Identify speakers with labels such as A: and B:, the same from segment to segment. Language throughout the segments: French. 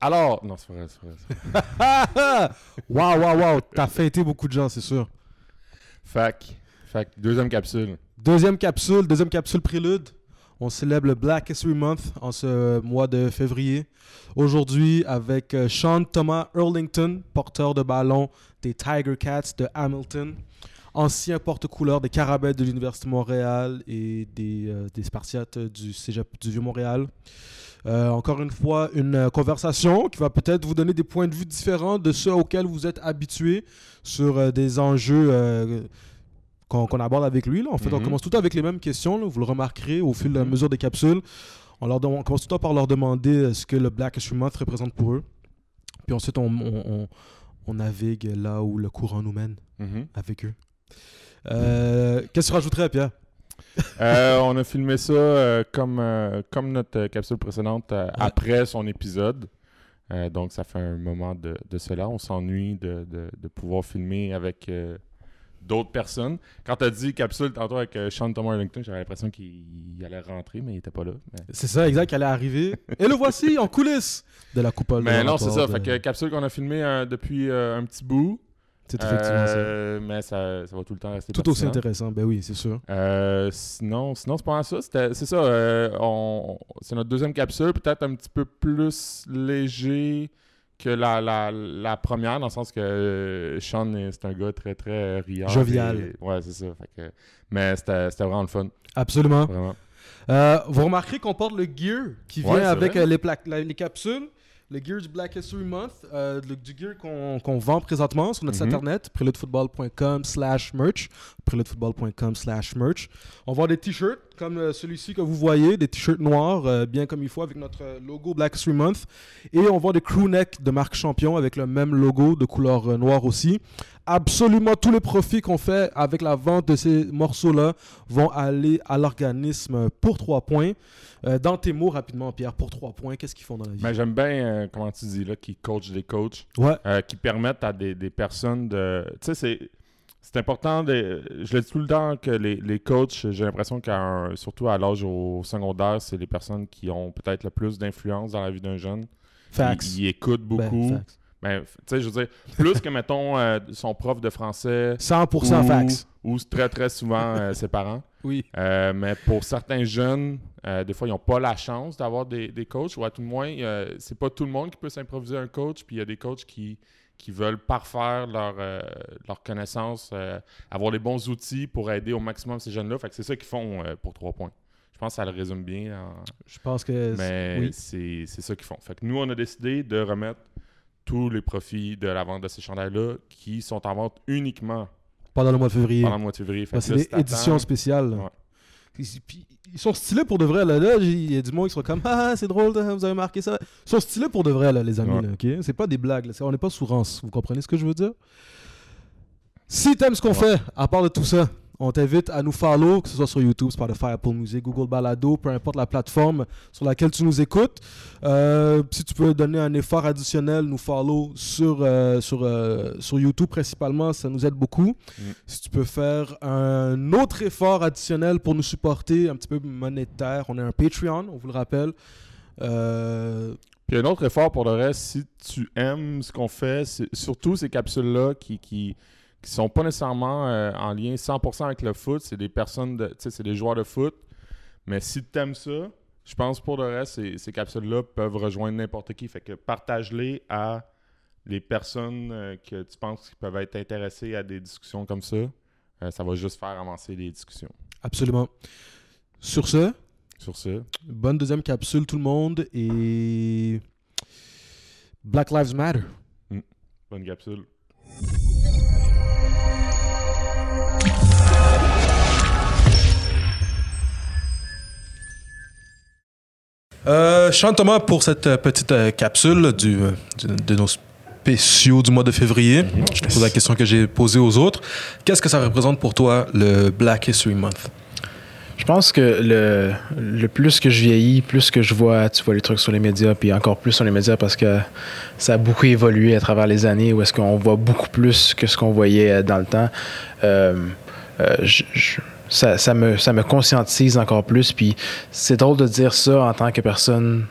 A: Alors, non, c'est vrai, c'est vrai. c'est vrai.
B: Waouh, waouh, waouh. T'as feinté beaucoup de gens, c'est sûr.
A: Fac, fac, deuxième capsule.
B: Deuxième capsule, deuxième capsule prélude. On célèbre le Black History Month en ce mois de février. Aujourd'hui, avec euh, Sean Thomas Earlington, porteur de ballon des Tiger Cats de Hamilton, ancien porte-couleur des Carabins de l'Université de Montréal et des, euh, des Spartiates du Cégep du Vieux-Montréal. Euh, encore une fois, une euh, conversation qui va peut-être vous donner des points de vue différents de ceux auxquels vous êtes habitués sur euh, des enjeux qu'on aborde avec lui. là. En fait, on
A: Mhm.
B: commence tout avec les mêmes questions. là. Vous le remarquerez au fil de la
A: Mhm.
B: mesure des capsules. On, leur on commence tout le temps par leur demander ce que le Black History Month représente pour eux. Puis ensuite, on, on- on- on navigue là où le courant nous mène
A: Mhm.
B: avec eux. Euh, Qu'est-ce que tu rajouterais, Pierre?
A: Euh, on a filmé ça euh, comme, euh, comme notre capsule précédente après son épisode. Donc, ça fait un moment de, de cela. On s'ennuie de, de- de pouvoir filmer avec d'autres personnes. Quand tu as dit capsule tantôt avec Sean Thomas Arlington, j'avais l'impression qu'il allait rentrer, mais il était pas là. Mais,
B: C'est ça, exact, qui allait arriver. Et le voici en coulisses de la coupole.
A: mais non, c'est ça. Fait que capsule qu'on a filmé depuis un petit bout.
B: C'est effectivement ça.
A: Euh, mais ça, ça va tout le temps rester
B: Tout aussi intéressant, ben oui, c'est sûr.
A: Euh, sinon, sinon c'est pas ça. C'est ça. euh, on- c'est notre deuxième capsule, peut-être un petit peu plus léger que la, la, la première, dans le sens que euh, Sean, est- c'est un gars très, très riant.
B: Jovial.
A: et- ouais, c'est ça. Fait que- mais c'était c'était vraiment le fun.
B: Absolument.
A: Vraiment.
B: Euh, vous remarquerez qu'on porte le gear qui vient
A: Ouais,
B: avec euh, les, les capsules. Le gear du Black History Month, euh, le- du gear qu'on vend présentement sur notre site
A: Mhm.
B: internet, préludfootball.com slash merch, préludfootball.com slash merch. On vend des t-shirts comme euh, celui-ci que vous voyez, des t-shirts noirs, euh, bien comme il faut, avec notre logo Black History Month. Et on vend des crew neck de marque Champion avec le même logo de couleur euh, noire aussi. Absolument tous les profits qu'on fait avec la vente de ces morceaux-là vont aller à l'organisme pour 3 points. Euh, dans tes mots, rapidement, Pierre, pour 3 points, qu'est-ce qu'ils font dans la vie?
A: Mais j'aime bien, euh, comment tu dis là, qui coach des coachs.
B: Ouais,
A: euh, qui permettent à des, des personnes de. Tu sais, c'est. C'est important, de, je le dis tout le temps, que les, les coachs, j'ai l'impression qu'à surtout à l'âge au secondaire, c'est les personnes qui ont peut-être le plus d'influence dans la vie d'un jeune.
B: facts.
A: Ils, ils écoutent
B: Ben,
A: beaucoup.
B: facts.
A: Ben, f- tu sais, je veux dire, plus que, mettons, euh, son prof de français
B: 100%
A: ou,
B: facts.
A: ou très, très souvent euh, ses parents.
B: Oui.
A: Euh, mais pour certains jeunes, des fois, ils n'ont pas la chance d'avoir des, des coachs, ou à tout le moins, c'est pas tout le monde qui peut s'improviser un coach, puis il y a des coachs qui, qui veulent parfaire leur, euh, leur connaissance, euh, avoir les bons outils pour aider au maximum ces jeunes-là. Fait que c'est ça qu'ils font pour trois points. Je pense que ça le résume bien. en-
B: Je pense que.
A: Mais
B: oui.
A: c'est ça qu'ils font. Fait que nous, on a décidé de remettre tous les profits de la vente de ces chandails-là qui sont en vente uniquement
B: Pendant le mois de février.
A: pendant le mois de février. Que
B: c'est des éditions spéciales.
A: Ouais.
B: Ils, puis, ils sont stylés pour de vrai. Là, là il y a du monde qui sont comme Ah, c'est drôle, vous avez marqué ça. Ils sont stylés pour de vrai, là, les amis.
A: Ouais.
B: là, ok? C'est pas des blagues. là. On n'est pas sous rance. Vous comprenez ce que je veux dire? Si t'aimes ce qu'on
A: Ouais.
B: fait, à part de tout ça, on t'invite à nous follow, que ce soit sur YouTube, Spotify, Apple Music, Google Balado, peu importe la plateforme sur laquelle tu nous écoutes. Euh, si tu peux donner un effort additionnel, nous follow sur, euh, sur, euh, sur YouTube principalement, ça nous aide beaucoup.
A: Mm.
B: Si tu peux faire un autre effort additionnel pour nous supporter, un petit peu monétaire, on a un Patreon, on vous le rappelle.
A: Puis un autre effort pour le reste, si tu aimes ce qu'on fait, surtout ces capsules-là qui, qui, qui sont pas nécessairement euh, en lien 100% avec le foot, c'est des personnes, de, tu sais, c'est des joueurs de foot. Mais si tu aimes ça, je pense pour le reste, ces, ces capsules-là peuvent rejoindre n'importe qui. Fait que partage-les à les personnes euh, que tu penses qui peuvent être intéressées à des discussions comme ça. Euh, ça va juste faire avancer les discussions.
B: absolument. Sur ce,
A: Sur ça,
B: bonne deuxième capsule tout le monde et Black Lives Matter.
A: bonne capsule.
B: Euh, Sean Thomas, pour cette euh, petite euh, capsule du, euh, du- de nos spéciaux du mois de février, je te pose la question que j'ai posée aux autres. Qu'est-ce que ça représente pour toi, le Black History Month?
C: Je pense que le, le plus que je vieillis, plus que je vois, tu vois les trucs sur les médias, puis encore plus sur les médias parce que ça a beaucoup évolué à travers les années, où est-ce qu'on voit beaucoup plus que ce qu'on voyait dans le temps. Euh, je- je- ça, me, ça me conscientise encore plus, puis c'est drôle de dire ça en tant que personne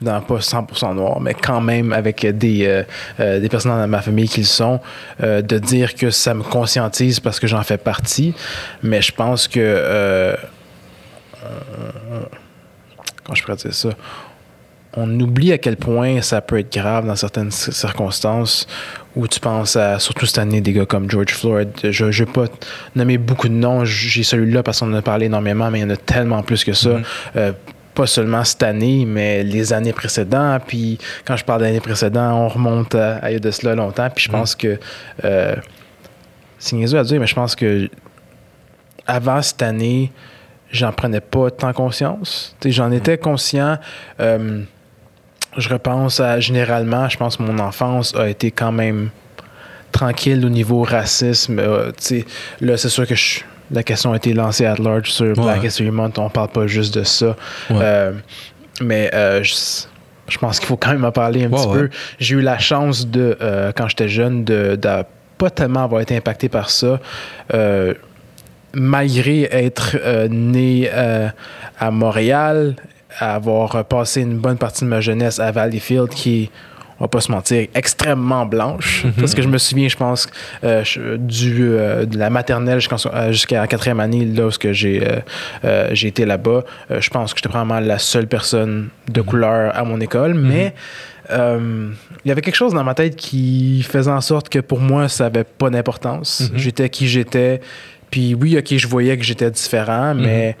C: dans pas 100% noir, mais quand même avec des, euh, euh, des personnes dans ma famille qui le sont, euh, de dire que ça me conscientise parce que j'en fais partie. Mais je pense que. comment je pourrais dire ça? On oublie à quel point ça peut être grave dans certaines circonstances où tu penses à, surtout cette année, des gars comme George Floyd. Je ne vais pas nommer beaucoup de noms, j'ai celui-là parce qu'on en a parlé énormément, mais il y en a tellement plus que ça. Euh, pas seulement cette année, mais les années précédentes. Puis quand je parle d'années précédentes, on remonte à, à il y a de cela longtemps. Puis je pense que euh, c'est niaiseux à dire, mais je pense que avant cette année, j'en prenais pas tant conscience. J'en étais conscient. euh, je repense à généralement, je pense que mon enfance a été quand même tranquille au niveau racisme. Euh, là, c'est sûr que je- la question a été lancée à large sur Black History Month. On parle pas juste de ça.
B: Ouais.
C: Euh, mais euh, je, je pense qu'il faut quand même en parler un
B: Ouais,
C: petit
B: ouais.
C: peu. J'ai eu la chance de, quand j'étais jeune, de, de pas tellement avoir été impacté par ça. Malgré être né à Montréal, avoir passé une bonne partie de ma jeunesse à Valleyfield, qui on va pas se mentir, extrêmement blanche. Parce que je me souviens, je pense, euh, du, euh, de la maternelle euh, jusqu'à la quatrième année, là où ce que j'ai euh, j'ai été là-bas, je pense que j'étais probablement la seule personne de couleur à mon école, mais euh, il y avait quelque chose dans ma tête qui faisait en sorte que pour moi, ça avait pas d'importance.
B: Mhm.
C: J'étais qui j'étais. Puis oui, ok, je voyais que j'étais différent, mais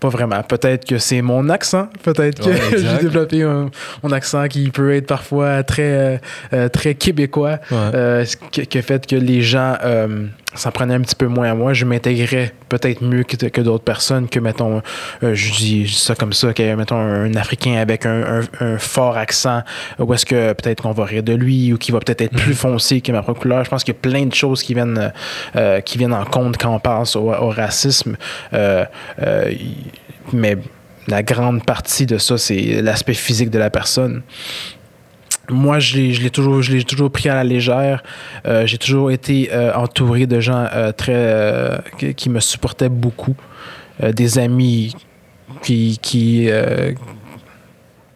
C: pas vraiment. Peut-être que c'est mon accent. Peut-être que
B: Ouais,
C: j'ai développé un, mon accent qui peut être parfois très, euh, euh, très québécois.
B: Ouais.
C: Euh, ce qui, qui a fait que les gens euh, s'en prenaient un petit peu moins à moi. Je m'intégrais peut-être mieux que, que d'autres personnes que, mettons, euh, je, dis, je dis ça comme ça, que, mettons, un Africain avec un, un- un fort accent, où est-ce que peut-être qu'on va rire de lui ou qui va peut-être être plus foncé que ma propre couleur. Je pense qu'il y a plein de choses qui viennent, euh, qui viennent en compte quand on pense au, au racisme. Euh, euh, y- mais la grande partie de ça, c'est l'aspect physique de la personne moi, je l'ai, je l'ai toujours, je l'ai toujours pris à la légère. Euh, j'ai toujours été euh, entouré de gens euh, très euh, qui, me supportaient beaucoup, des amis qui qui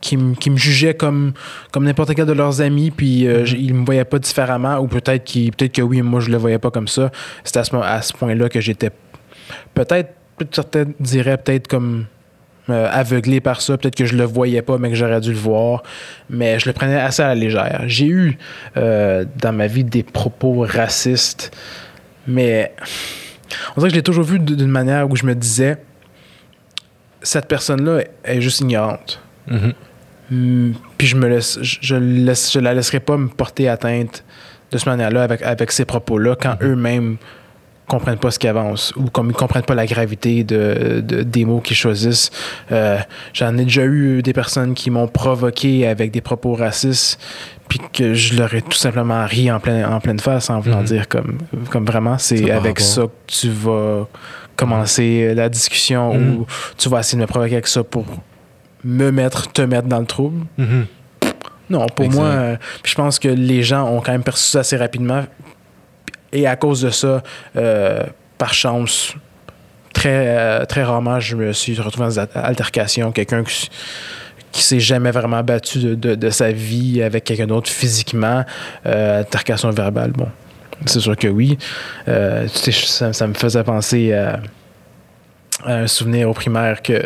C: qui, me- qui me jugeaient comme comme n'importe quel de leurs amis, puis j- ils me voyaient pas différemment, ou peut-être qu'ils, peut-être que oui, moi je le voyais pas comme ça. C'était à ce, à ce point-là que j'étais peut-être certains diraient peut-être comme euh, aveuglé par ça. Peut-être que je le voyais pas, mais que j'aurais dû le voir. Mais je le prenais assez à la légère. J'ai eu euh, dans ma vie des propos racistes, mais on dirait que je l'ai toujours vu d'une manière où je me disais cette personne-là est juste ignorante.
B: Mhm.
C: Hmm, Puis je me laisse, je, laisse, je la laisserai pas me porter atteinte de cette manière-là avec, avec ces propos-là quand eux-mêmes comprennent pas ce qu'ils avancent ou comme ils comprennent pas la gravité de, de- des mots qu'ils choisissent. Euh, J'en ai déjà eu des personnes qui m'ont provoqué avec des propos racistes puis que je leur ai tout simplement ri en pleine, en pleine face en voulant
B: Mhm.
C: dire comme, comme vraiment c'est avec
B: rapport.
C: ça que tu vas commencer la discussion
B: Mhm.
C: ou tu vas essayer de me provoquer avec ça pour me mettre, te mettre dans le trouble.
B: Mhm.
C: Non, pour moi, euh, je pense que les gens ont quand même perçu ça assez rapidement. Et à cause de ça, euh, par chance, très, euh, très rarement, je me suis retrouvé dans des al- altercations. Quelqu'un qui, qui s'est jamais vraiment battu de, de- de sa vie avec quelqu'un d'autre physiquement. Euh, altercation verbale, bon, c'est sûr que oui. Euh, tu sais, ça, ça me faisait penser à, à un souvenir au primaire que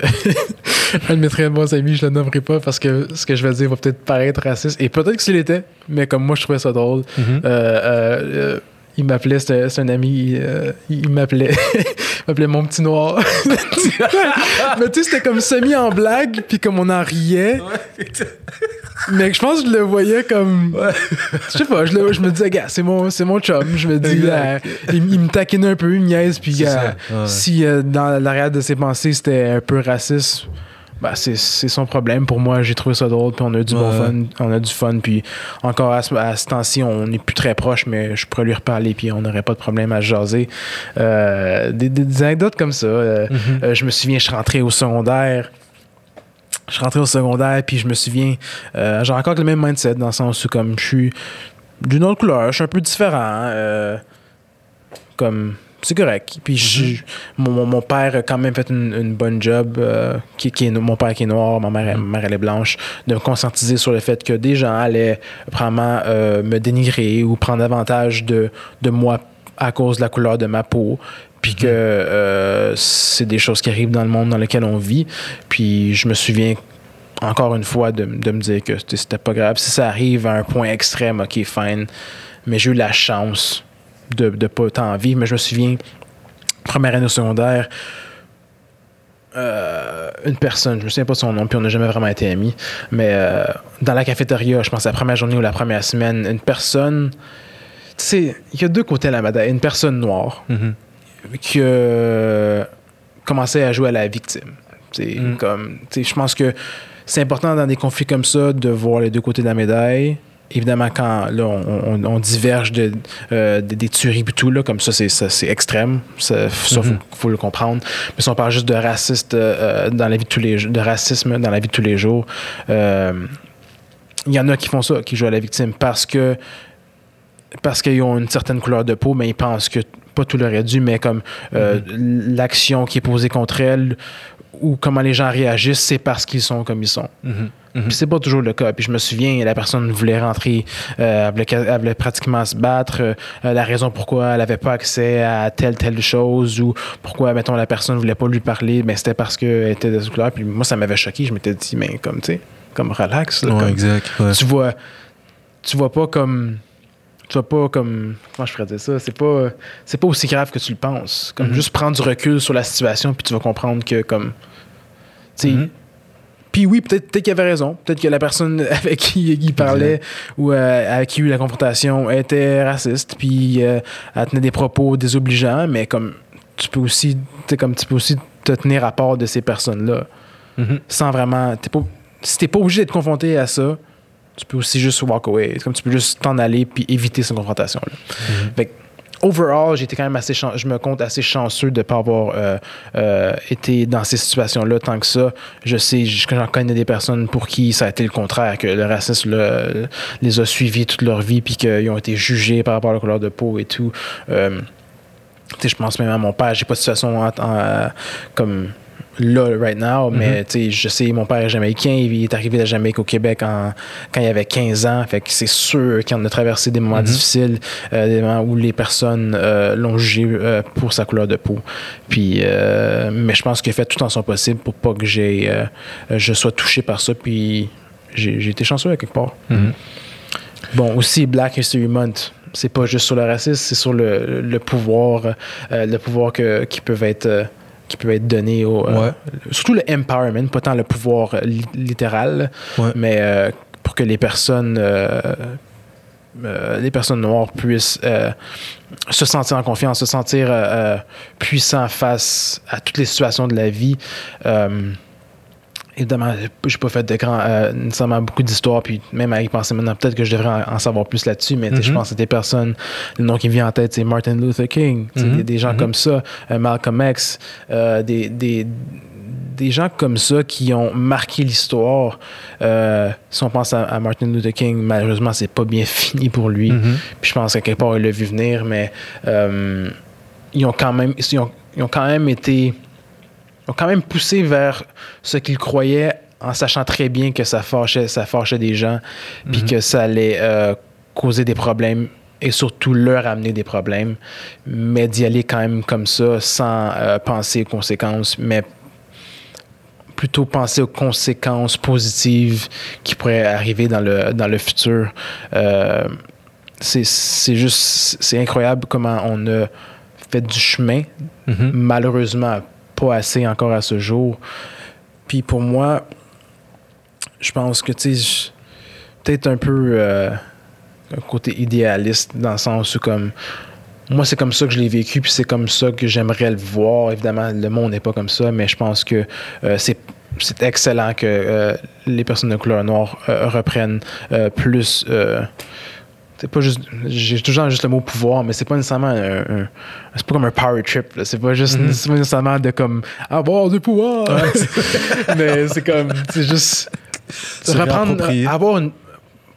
C: un de mes très bons amis, je le nommerai pas parce que ce que je vais dire va peut-être paraître raciste. Et peut-être que s'il était, mais comme moi, je trouvais ça drôle. Euh, il m'appelait, c'est un ami, euh, il m'appelait, il m'appelait mon petit noir. mais tu sais, c'était comme semi en blague, puis comme on en riait. Mais je pense que je le voyais comme. Je sais pas, je, le- je me disais, gars, c'est mon, c'est mon chum. Je me dis, euh, il, il me taquinait un peu, il me niaise, puis gars.
B: Ouais.
C: si euh, dans l'arrière de ses pensées c'était un peu raciste, bah c'est son problème. Pour moi, j'ai trouvé ça drôle, puis on a eu du bon fun. On a du fun, puis encore à ce, à ce temps-ci, on n'est plus très proches, mais je pourrais lui reparler, puis on n'aurait pas de problème à se jaser. Euh, des, anecdotes comme ça. euh,
B: Mhm.
C: euh, je me souviens, je suis rentré au secondaire. Je suis rentré au secondaire, puis je me souviens, euh, j'ai encore le même mindset dans le sens où, comme je suis d'une autre couleur, je suis un peu différent. euh, comme c'est correct. Puis je- mon, père a quand même fait une, une bonne job, euh, qui, qui est, mon père qui est noir, ma mère, ma mère elle est blanche, de me conscientiser sur le fait que des gens allaient probablement euh, me dénigrer ou prendre avantage de, de moi à cause de la couleur de ma peau. Puis que euh, c'est des choses qui arrivent dans le monde dans lequel on vit. Puis je me souviens encore une fois de, de me dire que c'était pas grave. Si ça arrive à un point extrême, ok, fine. Mais j'ai eu la chance de ne pas tant vivre. Mais je me souviens, première année au secondaire, euh, une personne, je me souviens pas de son nom, puis on n'a jamais vraiment été amis, mais euh, dans la cafétéria, je pense la première journée ou la première semaine, une personne, tu sais, il y a deux côtés à la médaille. Une personne noire
B: Mhm.
C: qui a commencé à jouer à la victime. C'est
B: Mm.
C: comme, sais, je pense que c'est important dans des conflits comme ça de voir les deux côtés de la médaille. Évidemment, quand là, on, on- on diverge de, euh, des- des tueries et tout, là, comme ça, c'est, ça, c'est extrême. Ça, ça, faut, faut le comprendre. Mais si on parle juste de raciste euh, dans la vie de tous les jours- de racisme dans la vie de tous les jours, euh, il y en a qui font ça, qui jouent à la victime parce que parce qu'ils ont une certaine couleur de peau, mais ils pensent que pas tout leur est dû, mais comme euh, l'action qui est posée contre elles ou comment les gens réagissent, c'est parce qu'ils sont comme ils sont.
B: Mhm. Mhm.
C: Puis c'est pas toujours le cas. Puis je me souviens, la personne voulait rentrer, euh, elle, voulait, elle voulait pratiquement se battre. euh, la raison pourquoi elle avait pas accès à telle, telle chose ou pourquoi, mettons, la personne voulait pas lui parler, mais c'était parce qu'elle était de cette couleur. Puis moi, ça m'avait choqué. Je m'étais dit, mais comme, tu sais, comme relax. là,
B: Ouais,
C: comme-
B: exact. ouais.
C: tu vois tu vois pas comme tu vois pas comme comment je pourrais dire ça? C'est pas c'est pas aussi grave que tu le penses comme
B: Mhm.
C: juste prendre du recul sur la situation puis tu vas comprendre que comme tu sais
B: Mhm.
C: Puis oui peut-être peut-être qu'il avait raison peut-être que la personne avec qui il parlait ou euh, avec qui il y a eu la confrontation était raciste puis euh, elle tenait des propos désobligeants mais comme tu peux aussi comme tu peux aussi te tenir à part de ces personnes là
B: Mhm.
C: sans vraiment. T'es pas, si t'es pas obligé d'être confronté à ça, tu peux aussi juste walk away. Comme tu peux juste t'en aller puis éviter cette confrontation-là.
B: Mhm.
C: Fait que, overall, j'étais quand même assez je me compte assez chanceux de ne pas avoir euh, euh, été dans ces situations-là tant que ça. Je sais, je- j'en connais des personnes pour qui ça a été le contraire, que le racisme les a suivis toute leur vie puis qu'ils ont été jugés par rapport à la couleur de peau et tout. Euh, je pense même à mon père, j'ai pas de situation en- en- comme là, right now, mais tu sais, je sais, mon père est jamaïcain, il est arrivé de Jamaïque au Québec en- quand il avait 15 ans, fait que c'est sûr qu'il en a traversé des moments
B: Mhm.
C: difficiles, euh, des moments où les personnes euh, l'ont jugé euh, pour sa couleur de peau. Puis, mais je pense qu'il a fait tout en son possible pour pas que j'ai, je sois touché par ça, puis j'ai été chanceux à quelque part.
B: Mhm.
C: Bon, aussi Black History Month, c'est pas juste sur le racisme, c'est sur le, le pouvoir, euh, le pouvoir que, qui peuvent être qui peut être donné au euh,
B: Ouais.
C: surtout le empowerment, pas tant le pouvoir li- littéral,
B: Ouais.
C: mais euh, pour que les personnes euh, les personnes noires puissent se sentir en confiance, se sentir puissants face à toutes les situations de la vie. Évidemment, j'ai pas fait de grand, euh, nécessairement beaucoup d'histoires, puis même à y penser maintenant, peut-être que je devrais en, en savoir plus là-dessus, mais je
B: Mhm.
C: pense que des personnes, le nom qui me vient en tête, c'est Martin Luther King,
B: Mhm.
C: des, des gens
B: Mhm.
C: comme ça, euh, Malcolm X, euh, des, des, des gens comme ça qui ont marqué l'histoire. Euh, si on pense à, à Martin Luther King, malheureusement, c'est pas bien fini pour lui. Puis je pense qu'à quelque part, il l'a vu venir, mais ils ont quand même ils ont, ils ont quand même été ont quand même poussé vers ce qu'ils croyaient en sachant très bien que ça fâchait, ça fâchait des gens, puis
B: Mhm.
C: que ça allait euh, causer des problèmes et surtout leur amener des problèmes, mais d'y aller quand même comme ça, sans euh, penser aux conséquences, mais plutôt penser aux conséquences positives qui pourraient arriver dans le, dans le futur. Euh, c'est juste, c'est incroyable comment on a fait du chemin,
B: Mhm.
C: malheureusement pas assez encore à ce jour. Puis pour moi, je pense que, tu sais, peut-être un peu euh, un côté idéaliste dans le sens où, comme, moi, c'est comme ça que je l'ai vécu, puis c'est comme ça que j'aimerais le voir. Évidemment, le monde n'est pas comme ça, mais je pense que euh, c'est excellent que euh, les personnes de couleur noire reprennent plus. Euh, c'est pas juste. J'ai toujours juste le mot pouvoir, mais c'est pas nécessairement un. un- c'est pas comme un power trip. C'est pas juste
B: Mhm.
C: c'est pas nécessairement de comme avoir du pouvoir. mais c'est comme. C'est juste. Reprendre.
B: réapproprier.
C: Avoir une.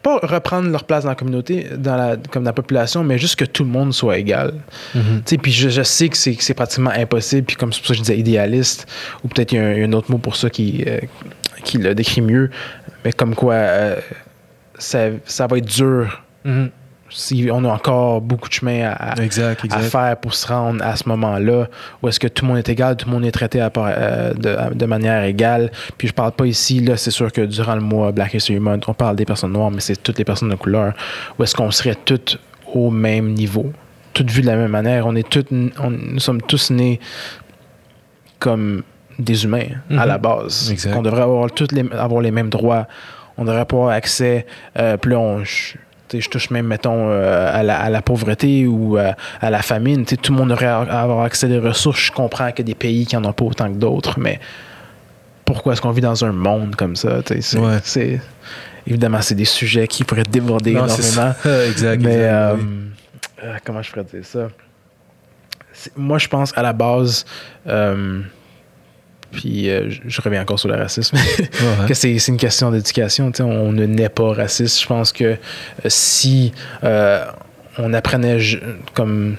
C: pas reprendre leur place dans la communauté, dans la, comme dans la population, mais juste que tout le monde soit égal. Tu sais, puis je, je sais que c'est que c'est pratiquement impossible, puis comme c'est pour ça que je disais idéaliste, ou peut-être il y a un, autre mot pour ça qui, euh, qui le décrit mieux, mais comme quoi euh, ça, ça va être dur
B: Mhm.
C: si on a encore beaucoup de chemin à,
B: Exact,
C: faire pour se rendre à ce moment-là où est-ce que tout le monde est égal, tout le monde est traité à euh, de, de manière égale. Puis je parle pas ici, là, c'est sûr que durant le mois Black History Month, on parle des personnes noires, mais c'est toutes les personnes de couleur. Où est-ce qu'on serait toutes au même niveau, toutes vues de la même manière. On est toutes, on- nous sommes tous nés comme des humains à
B: Mhm.
C: la base.
B: Exact.
C: On devrait avoir, toutes les, avoir les mêmes droits. On devrait avoir accès. Euh, puis là, on- je, je touche même, mettons, euh, à, la, à la pauvreté ou euh, à la famine. Tout le monde devrait avoir accès à des ressources. Je comprends qu'il y a des pays qui n'en ont pas autant que d'autres, mais pourquoi est-ce qu'on vit dans un monde comme ça? C'est,
B: Ouais.
C: évidemment, c'est des sujets qui pourraient déborder
B: Non, c'est
C: énormément.
B: ça. exact,
C: Mais
B: exact,
C: euh,
B: oui.
C: euh, comment je pourrais dire ça? Moi, je pense à la base, puis euh, je- reviens encore sur le racisme,
B: Ouais.
C: que c'est une question d'éducation. On ne naît pas raciste. Je pense que euh, si euh, on apprenait je- comme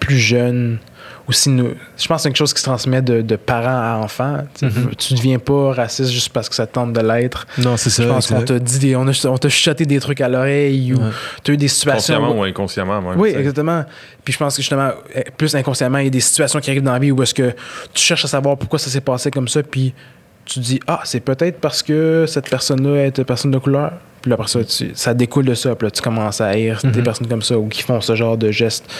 C: plus jeune, ou si nous. Je pense que c'est quelque chose qui se transmet de, de parents à enfants. Tu sais,
B: Mhm.
C: Tu deviens pas raciste juste parce que ça tente de l'être.
B: Non, c'est ça.
C: Je pense qu'on t'a dit des- on a- on t'a chuchoté des trucs à l'oreille ou
B: Ouais.
C: tu as eu des situations.
A: Consciemment
C: où-
A: ou inconsciemment, même.
C: oui, exactement. Puis je pense que justement, euh, plus inconsciemment, il y a des situations qui arrivent dans la vie où est-ce que tu cherches à savoir pourquoi ça s'est passé comme ça, puis tu te dis, ah, c'est peut-être parce que cette personne-là est une personne de couleur. Puis là, après ça, tu- ça découle de ça. Puis là, tu commences à haïr des
B: Mhm.
C: personnes comme ça ou qui font ce genre de gestes.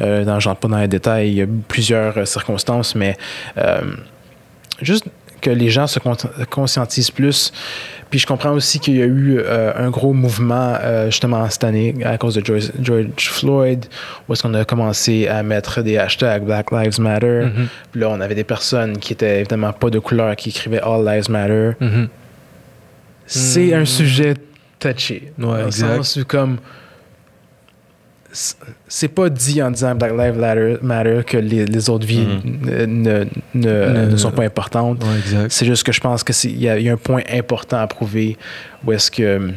C: Euh, dans, je rentre pas dans les détails, il y a plusieurs euh, circonstances, mais euh, juste que les gens se con- conscientisent plus. Puis je comprends aussi qu'il y a eu euh, un gros mouvement euh, justement cette année à cause de George, George Floyd, où est-ce qu'on a commencé à mettre des hashtags Black Lives Matter.
B: Mhm.
C: Puis là, on avait des personnes qui étaient évidemment pas de couleur qui écrivaient All Lives Matter.
B: Mhm.
C: C'est
B: Mm.
C: un sujet touché.
B: Ouais, exact.
C: comme c'est- pas dit en disant Black Lives Matter, que les, les autres vies ne, ne, ne- sont pas importantes.
B: Ouais.
C: C'est juste que je pense que c'est- il y, y a un point important à prouver où est-ce que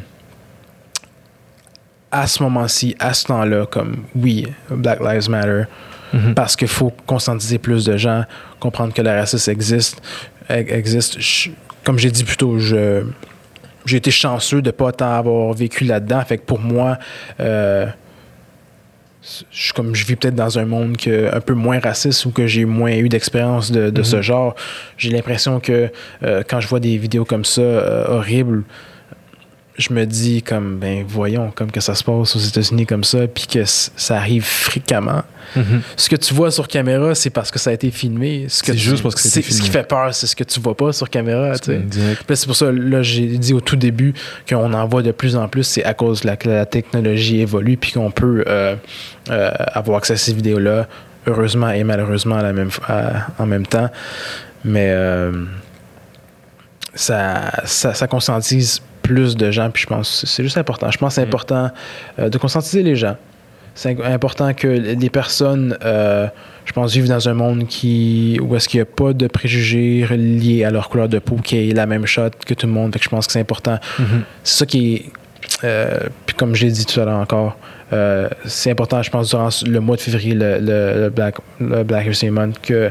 C: à ce moment-ci, à ce temps-là, comme oui, Black Lives Matter,
B: Mhm.
C: parce qu'il faut conscientiser plus de gens, comprendre que le racisme existe. e- existe. Je- comme j'ai dit plus tôt, je, j'ai été chanceux de ne pas tant avoir vécu là-dedans. Fait que pour moi, euh, je, comme je vis peut-être dans un monde que, un peu moins raciste ou que j'ai moins eu d'expérience de, de ce
B: Mhm.
C: genre. J'ai l'impression que euh, quand je vois des vidéos comme ça, euh, horribles, je me dis comme, ben voyons, comme que ça se passe aux États-Unis comme ça, puis que ça arrive fréquemment.
B: Mhm.
C: Ce que tu vois sur caméra, c'est parce que ça a été filmé. Ce
B: C'est
C: tu-
B: juste parce que
C: c'est- Ce qui fait peur, c'est ce que tu vois pas sur caméra. C'est pour ça, là, j'ai dit au tout début qu'on en voit de plus en plus. C'est à cause de la, que la technologie évolue, puis qu'on peut euh, euh, avoir accès à ces vidéos-là, heureusement et malheureusement à la même, à- en même temps. Mais euh, ça, ça, ça conscientise plus de gens, puis je pense que c'est juste important. Je pense que c'est
A: Mm.
C: important euh, de conscientiser les gens. C'est important que les personnes, euh, je pense, vivent dans un monde qui, où est-ce qu'il n'y a pas de préjugés liés à leur couleur de peau, qui est la même shot que tout le monde. Fait que je pense que c'est important.
B: Mhm.
C: C'est ça qui est. euh, puis comme je l'ai dit tout à l'heure encore, euh, c'est important, je pense, durant le mois de février, le, le- le Black, le Black History Month, que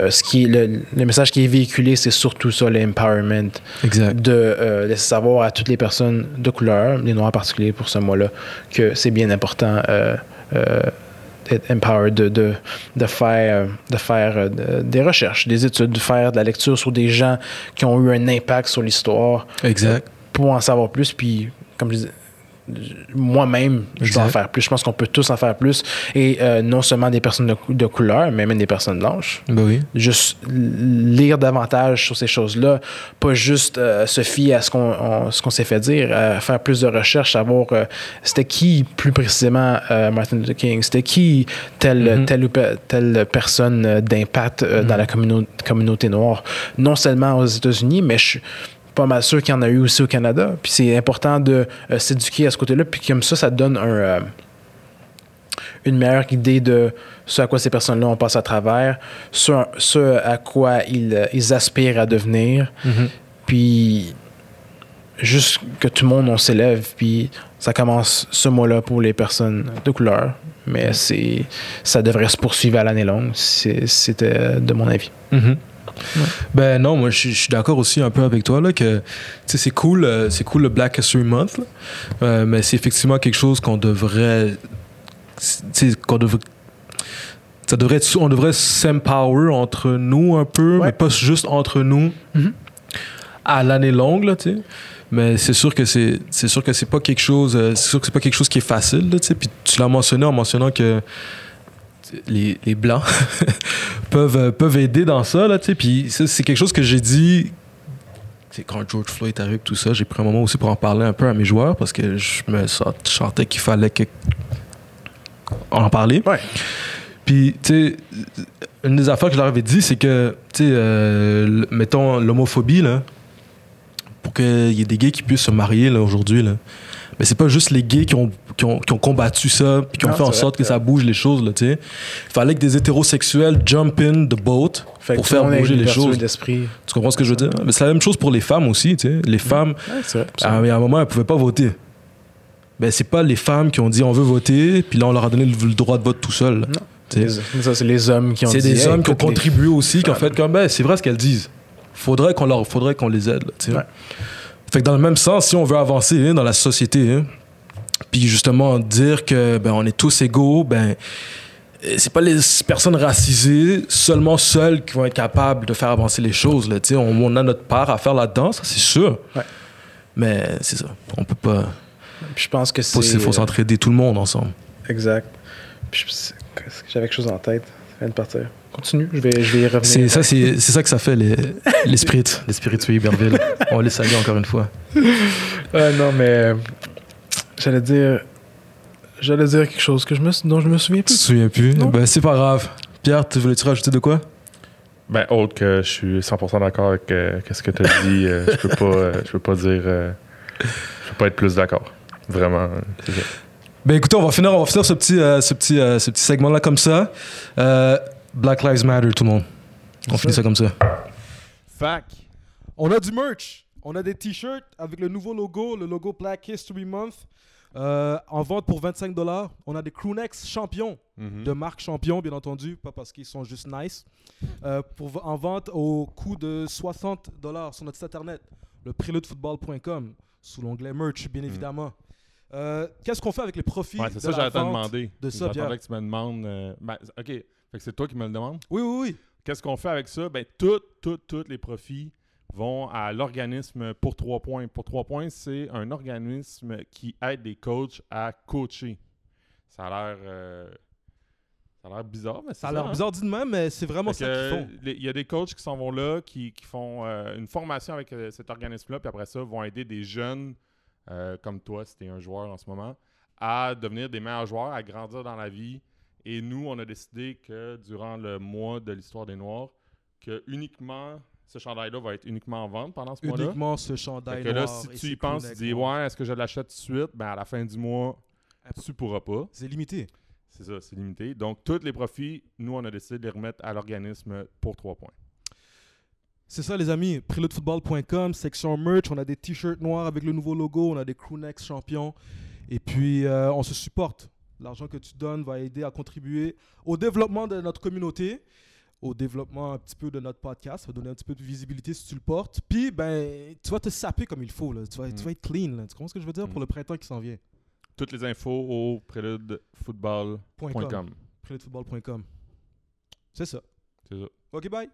C: euh, ce qui est le, le message qui est véhiculé, c'est surtout ça, l'empowerment
B: Exact.
C: de euh, laisser savoir à toutes les personnes de couleur, les Noirs en particulier pour ce mois-là, que c'est bien important d'être empowered, de, de, de faire, de faire de- des recherches, des études, de faire de la lecture sur des gens qui ont eu un impact sur l'histoire
B: Exact.
C: pour en savoir plus. Puis, comme je disais, moi-même, je dois en faire plus. Je pense qu'on peut tous en faire plus. Et euh, non seulement des personnes de, cou- de couleur, mais même des personnes blanches
B: Ben oui.
C: juste lire davantage sur ces choses-là, pas juste euh, se fier à ce qu'on qu'on s'est fait dire, euh, faire plus de recherches, savoir c'était qui plus précisément Martin Luther King, c'était qui telle,
B: Mhm.
C: telle, ou pe- telle personne d'impact dans
B: Mhm.
C: la communau- communauté noire, non seulement aux États-Unis, mais je suis pas mal sûr qu'il y en a eu aussi au Canada. Puis c'est important de euh, s'éduquer à ce côté-là, puis comme ça, ça donne un... euh, une meilleure idée de ce à quoi ces personnes-là ont passé à travers, ce, ce à quoi ils, euh, ils aspirent à devenir.
B: Mhm.
C: Puis, juste que tout le monde, on s'élève, puis ça commence ce mois-là pour les personnes de couleur. Mais c'est ça devrait se poursuivre à l'année longue. C'était de mon avis.
B: Ben non, moi je suis- d'accord aussi un peu avec toi là que c'est cool, euh, c'est cool le Black History Month, là. Euh, mais c'est effectivement quelque chose qu'on devrait, qu'on devrait, ça devrait être, on devrait s'empower entre nous un peu,
C: Ouais.
B: mais pas juste entre nous
C: Mhm.
B: à l'année longue là, tu sais. Mais c'est sûr que c'est, c'est sûr que c'est pas quelque chose, euh, c'est sûr que c'est pas quelque chose qui est facile, tu sais. Puis tu l'as mentionné en mentionnant que les, les blancs peuvent, euh, peuvent aider dans ça, là, tu sais. Puis ça, c'est quelque chose que j'ai dit c'est quand George Floyd arrive, tout ça, j'ai pris un moment aussi pour en parler un peu à mes joueurs parce que je me sentais qu'il fallait que en parler.
C: Ouais.
B: Puis, tu sais, une des affaires que je leur avais dit, c'est que, tu sais, euh, mettons l'homophobie, là, pour qu'il y ait des gays qui puissent se marier, là, aujourd'hui, là. Mais c'est pas juste les gays qui ont, qui ont, qui ont combattu ça, puis qui ont
C: Non,
B: fait en sorte que ça bouge les choses, là, tu sais. Fallait que des hétérosexuels jump in the boat
C: Fait
B: pour faire bouger les choses. Tu comprends ce que je veux dire? Mais c'est la même chose pour les femmes aussi, tu sais. Les femmes,
C: Ouais,
B: à, à un moment, elles pouvaient pas voter. Ben, c'est pas les femmes qui ont dit on veut voter, puis là, on leur a donné le, le droit de vote tout seul.
C: Les- ça, c'est les hommes qui ont
B: C'est
C: dit,
B: des
C: Hey,
B: hommes qui ont
C: écoute, les-
B: contribué aussi, qui ont fait comme, ben, c'est vrai ce qu'elles disent. Faudrait qu'on leur, faudrait qu'on les aide, là. Fait que dans le même sens, si on veut avancer hein, dans la société, hein, puis justement dire que ben on est tous égaux, ben c'est pas les personnes racisées seulement seules qui vont être capables de faire avancer les choses, là, tu sais. On, on a notre part à faire là-dedans, ça c'est sûr.
C: Ouais.
B: Mais c'est ça, on peut pas.
C: Puis je pense que c'est.
B: faut s'entraider tout le monde ensemble.
C: Exact. J'avais quelque chose en tête. Ça vient de partir. Continue, je vais, je vais y revenir.
B: C'est ça, c'est c'est ça que ça fait les les spirites, les spiritueux Iberville. On les salue encore une fois.
C: Non, mais. J'allais dire. J'allais dire quelque chose que je me, dont je me souviens
B: Tu te
C: plus.
B: souviens plus?
C: Non.
B: Ben c'est pas grave. Pierre, tu voulais-tu rajouter de quoi?
A: Ben, autre que je suis 100% d'accord avec euh, qu'est-ce que tu as dit, euh, je peux pas, euh, je peux pas dire, euh, je peux pas être plus d'accord. Vraiment, c'est ça.
B: Ben écoutez, on va finir, on va finir ce petit, euh, ce petit, euh, ce petit segment-là comme ça. Euh, Black Lives Matter, tout le monde. On finit ça comme ça.
A: Fac.
B: On a du merch. On a des t-shirts avec le nouveau logo, le logo Black History Month. Euh, en vente pour 25 dollars. On a des crewnecks champions
A: Mhm.
B: de marque champion, bien entendu, pas parce qu'ils sont juste nice. Euh, pour, en vente au coût de 60 dollars sur notre site internet, le preludefootball.com, sous l'onglet merch, bien évidemment. Euh, Qu'est-ce qu'on fait avec les profits
A: Ouais, c'est
B: de
A: ça,
B: la
A: j'allais te demander.
B: de ça,
A: que tu me demandes. ben, ok, que c'est toi qui me le demandes?
B: Oui, oui, oui.
A: Qu'est-ce qu'on fait avec ça? Ben, tout, tout, tous les profits vont à l'organisme pour trois points. Pour trois points, c'est un organisme qui aide les coachs à coacher. Ça a l'air. euh, ça a l'air bizarre, mais c'est
B: Ça a l'air
A: hein?
B: bizarre dit de même, mais c'est vraiment
A: Fait
B: ça qu'ils font.
A: Il y a des coachs qui s'en vont là, qui, qui font euh, une formation avec euh, cet organisme-là, puis après ça, vont aider des jeunes euh, comme toi, si tu es un joueur en ce moment, à devenir des meilleurs joueurs, à grandir dans la vie. Et nous, on a décidé que durant le mois de l'histoire des Noirs, que uniquement ce chandail-là va être uniquement en vente pendant ce mois-là?
B: Uniquement ce chandail
A: que là,
B: noir
A: si tu y penses, tu dis ouais, est-ce que je l'achète tout de suite? Ben à la fin du mois, tu pourras pas.
B: C'est limité.
A: C'est ça, c'est limité. Donc, tous les profits, nous, on a décidé de les remettre à l'organisme pour trois points.
B: C'est ça, les amis. Preludefootball.com, section merch. On a des t-shirts noirs avec le nouveau logo. On a des crewnecks champions. Et puis, euh, on se supporte. L'argent que tu donnes va aider à contribuer au développement de notre communauté, au développement un petit peu de notre podcast. Ça va donner un petit peu de visibilité si tu le portes. Puis, ben, tu vas te saper comme il faut. Là. Tu, vas, tu
A: Mm.
B: vas être clean. là. Tu comprends ce que je veux dire
A: Mm.
B: pour le printemps qui s'en vient?
A: Toutes les infos au préludefootball.com.
B: Point com. Preludefootball.com. C'est ça.
A: C'est ça.
B: OK, bye.